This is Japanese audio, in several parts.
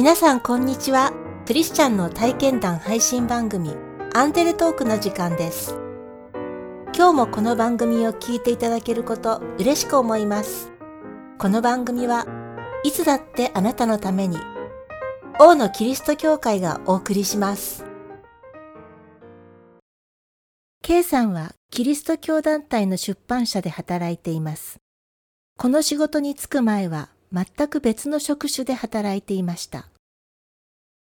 皆さんこんにちは。クリスチャンの体験談配信番組アンテルトークの時間です。今日もこの番組を聞いていただけること嬉しく思います。この番組はいつだってあなたのために王のキリスト教会がお送りします。K さんはキリスト教団体の出版社で働いています。この仕事に就く前は全く別の職種で働いていました。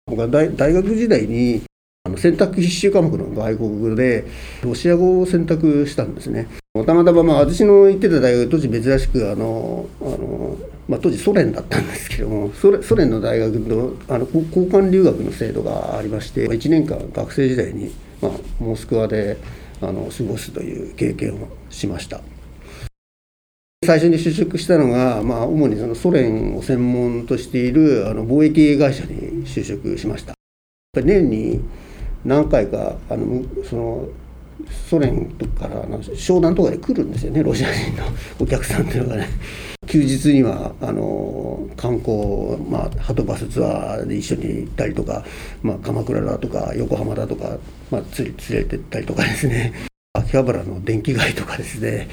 僕は大学時代にあの選択必修科目の外国語でロシア語を選択したんですね。たまたままあ私の行ってた大学当時珍しくあのあの、まあ、当時ソ連だったんですけどもソ連の大学のあの交交換留学の制度がありまして1年間学生時代に、まあ、モスクワであの過ごすという経験をしました。最初に就職したのが、まあ、主にそのソ連を専門としているあの貿易会社に就職しました。年に何回かあのそのソ連とかからの商談とかで来るんですよねロシア人のお客さんっていうのがね。休日にはあの観光、まあ、ハトバスツアーで一緒に行ったりとか、まあ、鎌倉だとか横浜だとか、まあ、連れ連れてったりとかですね。秋葉原の電気街とかですね。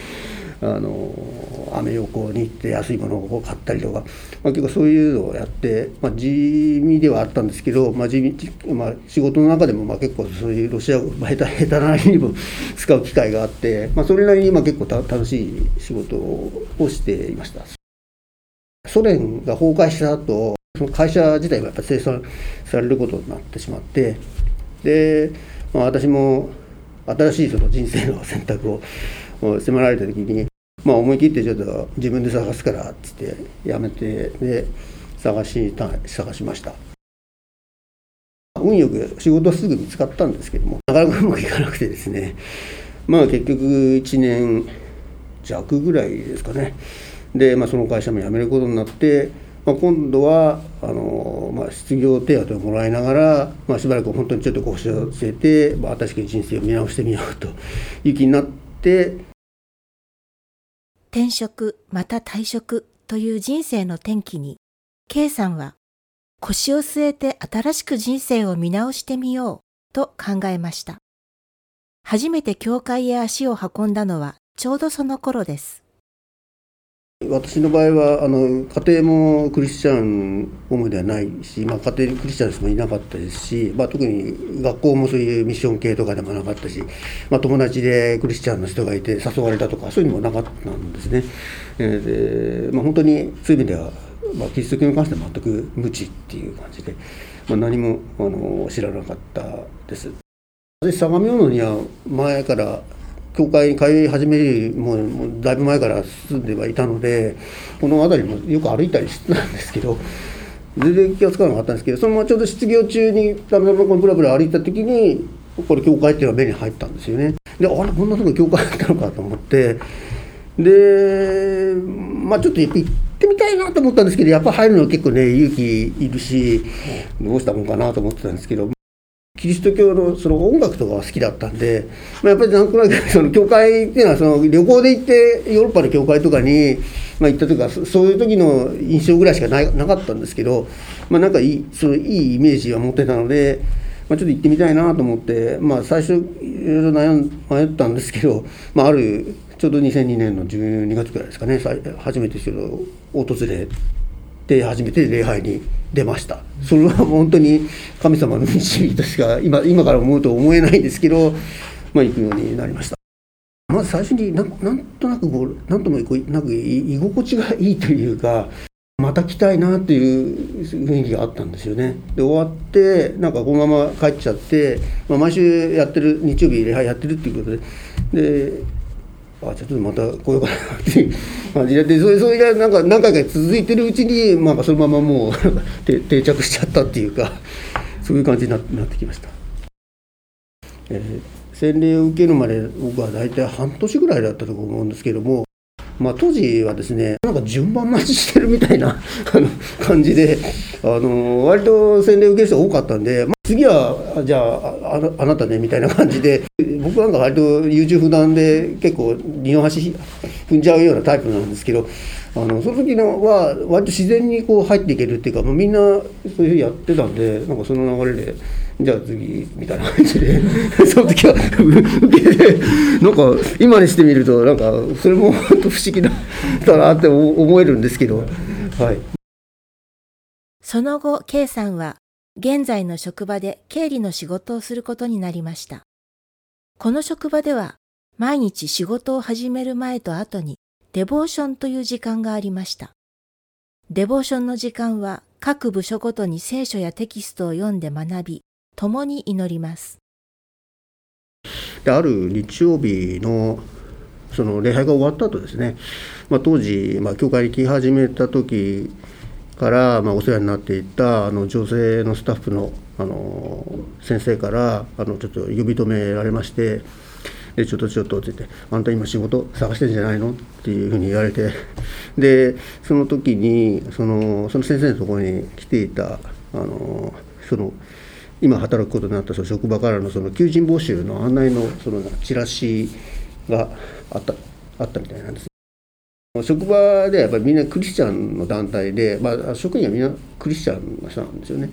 あのアメ横に行って安いものを買ったりとか、まあ、結構そういうのをやって、まあ、地味ではあったんですけど、まあ地味まあ、仕事の中でもまあ結構そういうロシア語、下手下手なりにも使う機会があって、まあ、それなりにまあ結構た楽しい仕事をしていました。ソ連が崩壊した後その会社自体がやっぱ生産されることになってしまってで、まあ、私も新しいその人生の選択を迫られた時に、まあ、思い切ってちょっと自分で探すからっつってやめてで探した探しました。運よく仕事はすぐ見つかったんですけどもなかなかうまくいかなくてですね。まあ結局1年弱ぐらいですかね。で、まあ、その会社も辞めることになって、まあ、今度はあの、まあ、失業手当をもらいながら、まあ、しばらく本当にちょっと腰を据えて、まあ、新しく人生を見直してみようという気になって転職また退職という人生の転機に K さんは腰を据えて新しく人生を見直してみようと考えました。初めて教会へ足を運んだのはちょうどその頃です。私の場合はあの家庭もクリスチャン主ではないし、まあ、家庭にクリスチャンの人もいなかったですし、まあ、特に学校もそういうミッション系とかでもなかったし、まあ、友達でクリスチャンの人がいて誘われたとかそういうのもなかったんですね。えーでまあ、本当にそういう意味では、まあ、キリスト教に関しては全く無知っていう感じで、まあ、何もあの知らなかったです。私相模大野には前から教会に通い始めるもうもうだいぶ前から住んではいたのでこの辺りもよく歩いたりしてたんですけど全然気が付かなかったんですけどそのままちょうど失業中にたまたまこのブラブラ歩いた時にこれ教会っていうのが目に入ったんですよね。であれこんなとこ教会あったのかと思って。でまあちょっとやっぱ行ってみたいなと思ったんですけどやっぱ入るの結構ね勇気いるしどうしたもんかなと思ってたんですけどキリスト教のその音楽とかは好きだったんで、まあ、やっぱりなんとなく その教会っていうのはその旅行で行ってヨーロッパの教会とかに、まあ、行ったというかそういう時の印象ぐらいしかないなかったんですけど、まあ、なんかいいそのいいイメージは持ってたので、まあ、ちょっと行ってみたいなと思って、まあ、最初いろいろ悩ん迷ったんですけど、まあ、あるちょうど2002年の12月くらいですかね初めてそれを訪れで初めて礼拝に出ました。それは本当に神様の導きとしか今今から思うと思えないんですけど、まあ、行くようになりました。まず最初になんなんとなくこうなんともこうなんか居心地がいいというかまた来たいなっていう雰囲気があったんですよね。で終わってなんかこのまま帰っちゃって、まあ、毎週やってる日曜日礼拝やってるっていうことで。であちょっとまた来ようかなっていう 感じででそれそれがなんか何回か続いてるうちに、まあ、そのままもう 定着しちゃったっていうか そういう感じにななってきました。えー洗礼を受けるまで僕は大体半年ぐらいだったと思うんですけどもまあ、当時はですねなんか順番待ちしてるみたいな 感じであの割と洗礼受ける人が多かったんで、まあ、次はじゃあああなたねみたいな感じで僕なんか割と優柔不断で結構二の足踏んじゃうようなタイプなんですけどあのその時のは割と自然にこう入っていけるっていうか、まあ、みんなそういうふうにやってたんでなんかその流れでじゃあ次みたいな感じでその時は受けてなんか今にしてみるとなんかそれも本当不思議だなって思えるんですけどはい。その後 K さんは現在の職場で経理の仕事をすることになりましたこの職場では毎日仕事を始める前と後にデボーションという時間がありました。デボーションの時間は各部署ごとに聖書やテキストを読んで学び、共に祈ります。である日曜日のその礼拝が終わった後ですね、まあ、当時、まあ、教会に来始めた時から、まあ、お世話になっていたあの女性のスタッフのあの先生からあのちょっと呼び止められまして。でちょっとちょっとって言って、あんた今仕事探してんじゃないの？っていうふうに言われて、で、その時に、そのその先生のところに来ていた、あのその今働くことになったその職場からのその求人募集の案内のそのチラシがあったあったみたいなんです。職場ではやっぱりみんなクリスチャンの団体で、まあ、職員はみんなクリスチャンの人なんですよね。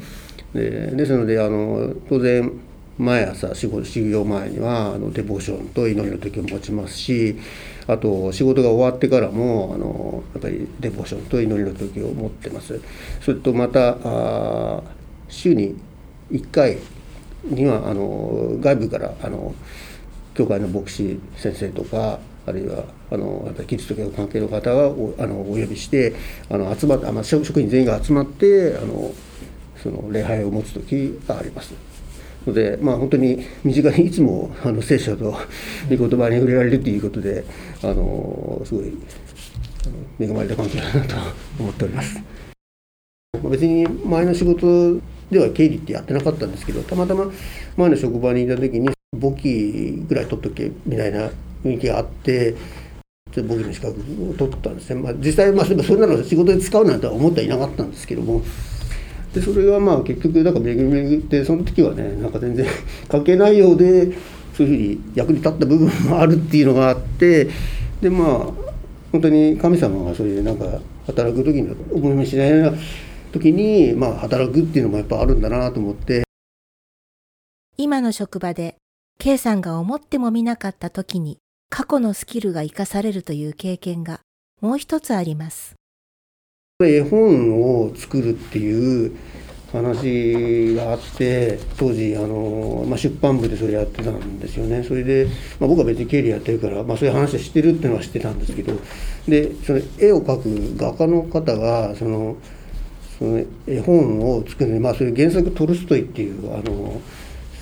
でですのであの当然毎朝仕事修行前にはあのデボーションと祈りの時を持ちますしあと仕事が終わってからもあのやっぱりデボーションと祈りの時を持ってますそれとまたあ週に1回にはあの外部からあの教会の牧師先生とかあるいはあのやっぱりキリスト教関係の方がおあのお呼びしてあの集まって、まあ、職員全員が集まってあのその礼拝を持つ時があります。ので、まあ、本当に身近にいつもあの聖書と 御言葉に触れられるということであのすごい恵まれた関係だなと思っております。別に前の仕事では経理ってやってなかったんですけどたまたま前の職場にいた時に簿記ぐらい取っとけみたいな雰囲気があって簿記の資格を取ったんですね、まあ、実際まあそんなの仕事で使うなんて思ってはいなかったんですけども。でそれがまあ結局なんか巡り巡ってその時はねなんか全然 関係ないようでそういうふうに役に立った部分もあるっていうのがあってでまあ本当に神様がそういうなんか働く時に思いもしないような時にまあ働くっていうのもやっぱあるんだなと思って。今の職場で K さんが思ってもみなかった時に過去のスキルが生かされるという経験がもう一つあります。絵本を作るっていう話があって当時あの、まあ、出版部でそれやってたんですよね。それで、まあ、僕は別に経理やってるから、まあ、そういう話は知ってるっていうのは知ってたんですけど。でその絵を描く画家の方がそのその絵本を作るのに、まあ、そういう原作トルストイっていうあの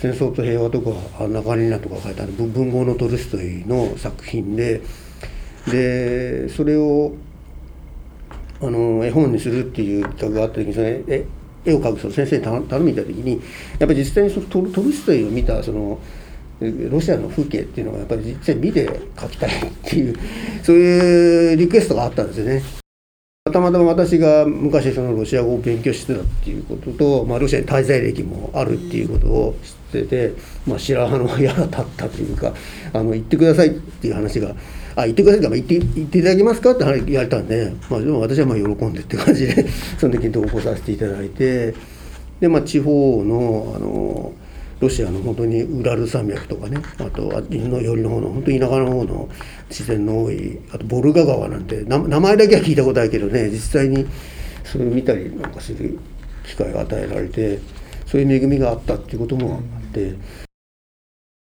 戦争と平和とか中カリナとか書いてある文豪のトルストイの作品ででそれをあの絵本にするっていう企画があった時にそれ絵絵を描くその先生に頼みた時にやっぱり実際にそのトルストイを見たそのロシアの風景っていうのはやっぱり実際見て描きたいっていうそういうリクエストがあったんですよね。たまたま私が昔そのロシア語を勉強してたっていうことと、まあ、ロシアに滞在歴もあるっていうことを知ってて、まあ、白羽の矢が立ったというかあの言ってくださいっていう話があ言ってくださいか、言って言っていただけますかって言われたんで、まあ、でも私はまあ喜んでって感じでその時に同行させていただいてで、まあ、地方のあのロシアの本当にウラル山脈とかねあとはの寄りの方の本当に田舎の方の自然の多いあとボルガ川なんて名前だけは聞いたことあるけどね実際にそれを見たりなんかする機会が与えられてそういう恵みがあったっていうこともあって。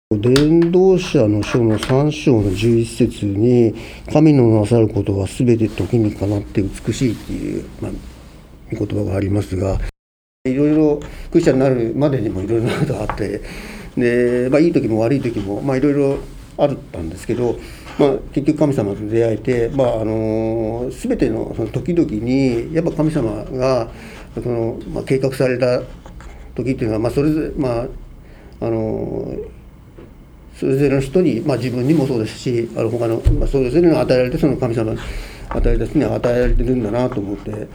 伝道者の書の3章の11節に「神のなさることは全て時にかなって美しい」っていう、まあ、言葉がありますがいろいろクリスチャンになるまでにもいろいろなことがあってで、まあ、いい時も悪い時も、まあ、いろいろあったんですけど、まあ、結局神様と出会えて、まあ、あの全てのその時々にやっぱ神様がその、まあ、計画された時っていうのは、まあ、それぞれまああのそれぞれの人に、まあ、自分にもそうですしあの他の、まあ、それぞれの与えられてその神様与えられた人に与えられてるんだなと思って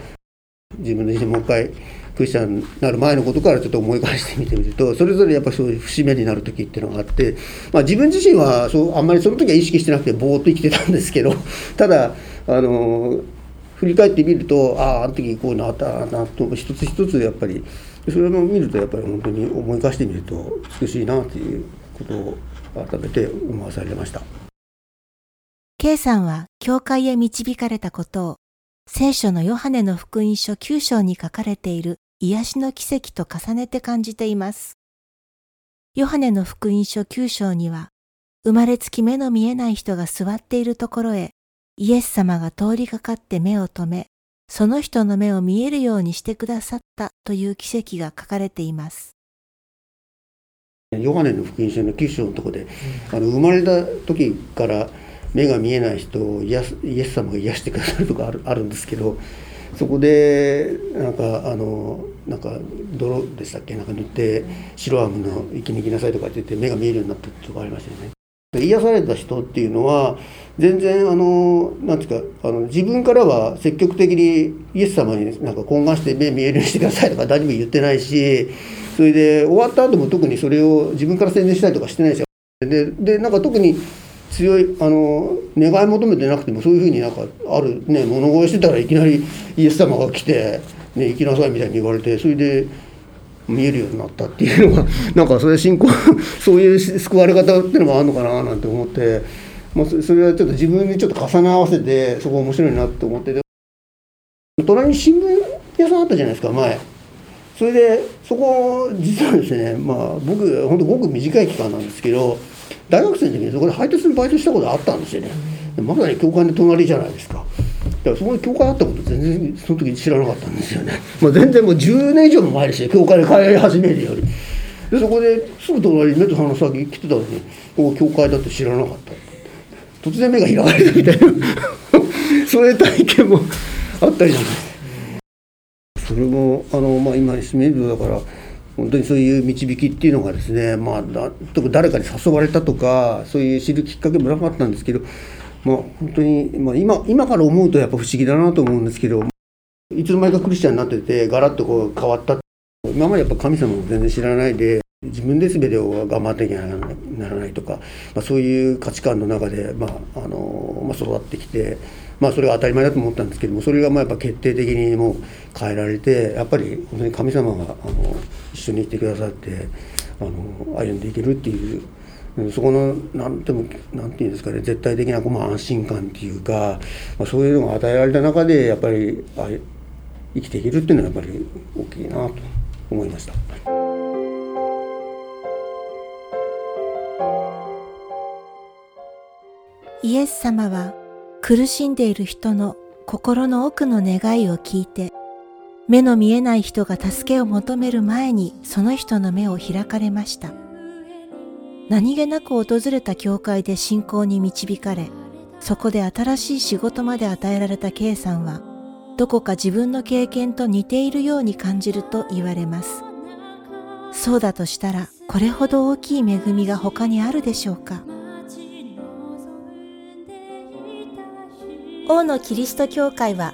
自分自身もう一回クリスチャンになる前のことからちょっと思い返してみてみるとそれぞれやっぱそういう節目になる時っていうのがあって、まあ、自分自身はそうあんまりその時は意識してなくてぼーっと生きてたんですけど ただあの振り返ってみるとあああの時こういうのあったなと一つ一つやっぱりそれを見るとやっぱり本当に思い返してみると美しいなということを改めて思わされました。K さんは教会へ導かれたことを聖書のヨハネの福音書9章に書かれている癒しの奇跡と重ねて感じています。ヨハネの福音書9章には、生まれつき目の見えない人が座っているところへ、イエス様が通りかかって目を留め、その人の目を見えるようにしてくださったという奇跡が書かれています。ヨハネの福音書の9章のところで、あの生まれた時から目が見えない人をイエス様が癒してくださるとかあるあるんですけどそこでなんかあのなんか泥でしたっけ？なんか塗って白アームの生きに行きなさいとかって言って目が見えるようになったとかありましたよね。癒された人っていうのは全然あのなんですかあの自分からは積極的にイエス様になんか懇願して目見えるようにしてくださいとか何も言ってないしそれで終わった後も特にそれを自分から宣伝したりとかしてないですよ。ででなんか特に強いあの願い求めてなくてもそういうふうになんかあるね物乞いしてたらいきなりイエス様が来て、ね、行きなさいみたいに言われてそれで見えるようになったっていうのが なんかそれ信仰 そういう救われ方っていうのもあるのかななんて思って、まあ、それはちょっと自分にちょっと重ね合わせてそこ面白いなって思って隣に新聞屋さんあったじゃないですか前。それでそこ実はですねまあ僕本当ごく短い期間なんですけど大学生の時にそこで配達のバイトしたことあったんですよね、まさに教会の隣じゃないですか。だからそこに教会あったこと全然その時知らなかったんですよね、まあ、全然もう10年以上も前ですよ。教会で通い始めるより。でそこですぐ隣に目と鼻先来てたのにここ教会だって知らなかった。突然目が開かれたみたいな。そういう体験もあったりなんです。それもあの、まあ、今締めるだから本当にそういう導きっていうのがですね、まあ、誰かに誘われたとかそういう知るきっかけもなかったんですけど、まあ、本当に、まあ今、今から思うとやっぱ不思議だなと思うんですけどいつの間にかクリスチャンになっててガラッとこう変わった。今までやっぱ神様も全然知らないで自分で全てを頑張っていけならないとか、まあ、そういう価値観の中で、まああのまあ、育ってきて。まあそれが当たり前だと思ったんですけどもそれがまあやっぱ決定的にもう変えられてやっぱり本当に神様があの一緒にいてくださってあの歩んでいけるっていうそこの何ても何て言うんですかね絶対的なまあ安心感っていうか、まあ、そういうのが与えられた中でやっぱりあ生きていけるっていうのはやっぱり大きいなと思いました。エス様は苦しんでいる人の心の奥の願いを聞いて、目の見えない人が助けを求める前にその人の目を開かれました。何気なく訪れた教会で信仰に導かれ、そこで新しい仕事まで与えられた K さんは、どこか自分の経験と似ているように感じると言われます。そうだとしたら、これほど大きい恵みが他にあるでしょうか？王のキリスト教会は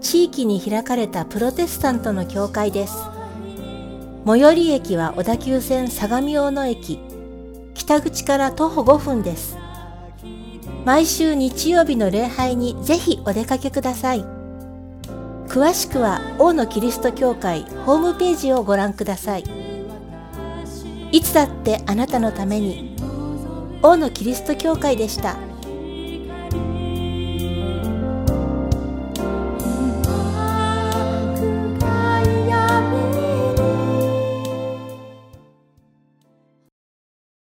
地域に開かれたプロテスタントの教会です。最寄り駅は小田急線相模大野駅、北口から徒歩5分です。毎週日曜日の礼拝にぜひお出かけください。詳しくは王のキリスト教会ホームページをご覧ください。いつだってあなたのために王のキリスト教会でした。